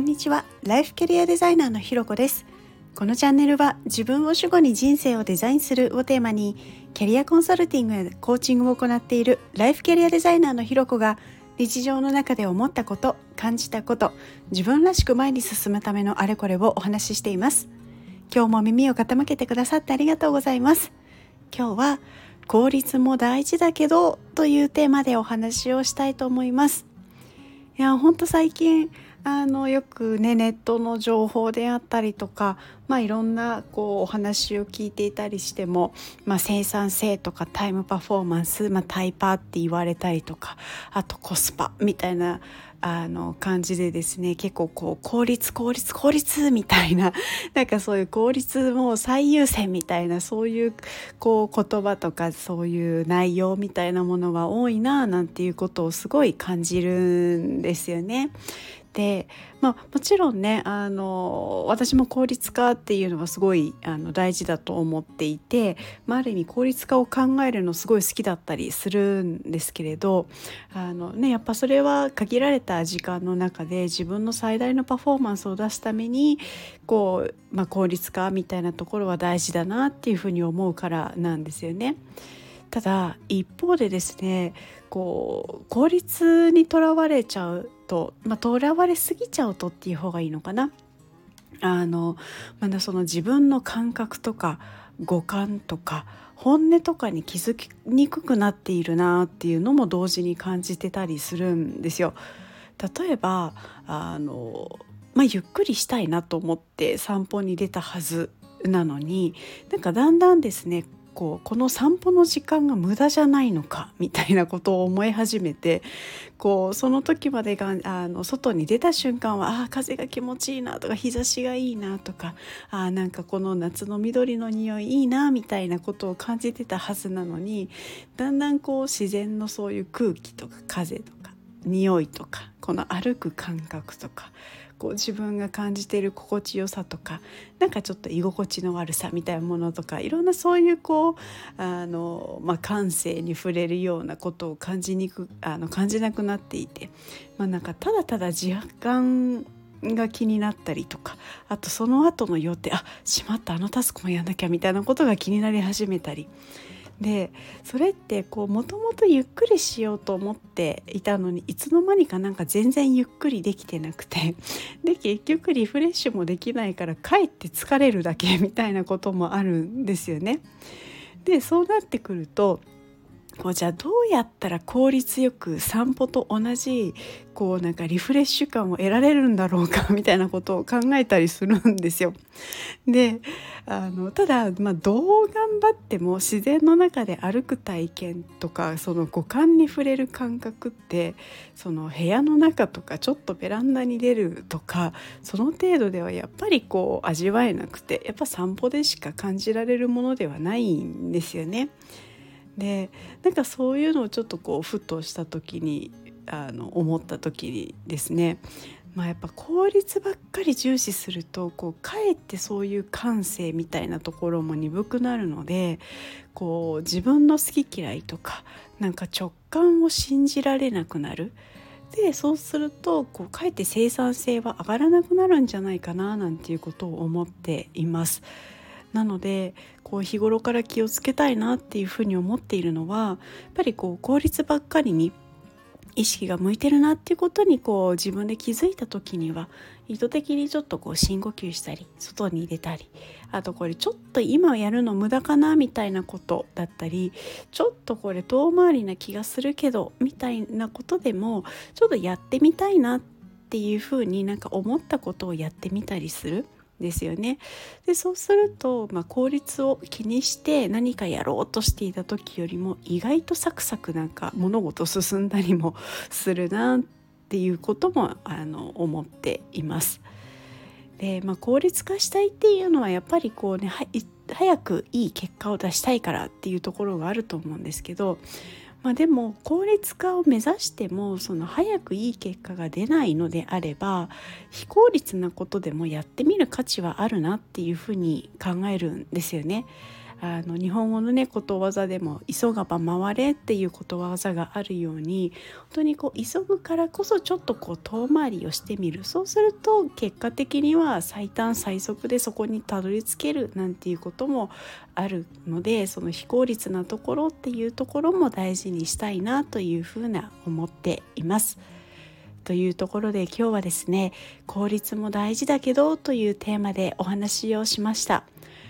んにちは。ライフキャリアデザイナーのひろこです。このチャンネルは自分を主語に人生をデザインするをテーマにキャリアコンサルティングやコーチングを行っているライフキャリアデザイナーのひろこが日常の中で思ったこと感じたこと自分らしく前に進むためのあれこれをお話ししています。今日も耳を傾けてくださってありがとうございます。今日は効率も大事だけどというテーマでお話をしたいと思います。いやほんと最近あのよくねネットの情報であったりとか、まあ、いろんなこうお話を聞いていたりしても、まあ、生産性とかタイムパフォーマンス、まあ、タイパーって言われたりとかあとコスパみたいなあの感じでですね結構こう効率効率効率みたいな なんかそういう効率も最優先みたいなそういうこう言葉とかそういう内容みたいなものが多いななんていうことをすごい感じるんですよね。で、まあ、もちろんねあの私も効率化っていうのはすごいあの大事だと思っていて、まあ、ある意味効率化を考えるのすごい好きだったりするんですけれどあの、ね、やっぱそれは限られた時間の中で自分の最大のパフォーマンスを出すためにこう、まあ、効率化みたいなところは大事だなっていうふうに思うからなんですよね。ただ一方でですねこう効率にとらわれちゃうとまあとらわれすぎちゃうとっていう方がいいのかな。あのまだその自分の感覚とか五感とか本音とかに気づきにくくなっているなっていうのも同時に感じてたりするんですよ。例えばあの、まあ、ゆっくりしたいなと思って散歩に出たはずなのになんかだんだんですねこうこの散歩の時間が無駄じゃないのかみたいなことを思い始めてこうその時までがあの外に出た瞬間はあ風が気持ちいいなとか日差しがいいなとかあなんかこの夏の緑の匂いいいなみたいなことを感じてたはずなのにだんだんこう自然のそういう空気とか風とか匂いとかこの歩く感覚とかこう自分が感じている心地よさとかなんかちょっと居心地の悪さみたいなものとかいろんなそういうこうあの、まあ、感性に触れるようなことを感じにくあの感じなくなっていて、まあ、なんかただただ自感が気になったりとかあとその後の予定あしまったあのタスクもやんなきゃみたいなことが気になり始めたりでそれってこうもともとゆっくりしようと思っていたのにいつの間にかなんか全然ゆっくりできてなくて で結局リフレッシュもできないからかえって疲れるだけみたいなこともあるんですよね。でそうなってくるとこうじゃあどうやったら効率よく散歩と同じこうなんかリフレッシュ感を得られるんだろうかみたいなことを考えたりするんですよ。であのただ、まあ、どう頑張っても自然の中で歩く体験とかその五感に触れる感覚ってその部屋の中とかちょっとベランダに出るとかその程度ではやっぱりこう味わえなくてやっぱ散歩でしか感じられるものではないんですよね。でなんかそういうのをちょっとこうふとした時にあの思った時にですねまあ、やっぱ効率ばっかり重視するとこうかえってそういう感性みたいなところも鈍くなるのでこう自分の好き嫌いとかなんか直感を信じられなくなる。でそうするとこうかえって生産性は上がらなくなるんじゃないかななんていうことを思っています。なのでこう日頃から気をつけたいなっていうふうに思っているのはやっぱりこう効率ばっかりに意識が向いてるなっていうことにこう自分で気づいた時には意図的にちょっとこう深呼吸したり外に出たりあとこれちょっと今やるの無駄かなみたいなことだったりちょっとこれ遠回りな気がするけどみたいなことでもちょっとやってみたいなっていうふうになんか思ったことをやってみたりする。ですよね。でそうすると、まあ、効率を気にして何かやろうとしていた時よりも意外とサクサクなんか物事進んだりもするなっていうこともあの思っています。で、まあ、効率化したいっていうのはやっぱりこうね早くいい結果を出したいからっていうところがあると思うんですけどまあ、でも効率化を目指してもその早くいい結果が出ないのであれば非効率なことでもやってみる価値はあるなっていうふうに考えるんですよね。あの日本語のねことわざでも「急がば回れ」っていうことわざがあるように本当にこう急ぐからこそちょっとこう遠回りをしてみるそうすると結果的には最短最速でそこにたどり着けるなんていうこともあるのでその非効率なところっていうところも大事にしたいなというふうな思っています。というところで今日はですね効率も大事だけどというテーマでお話をしました。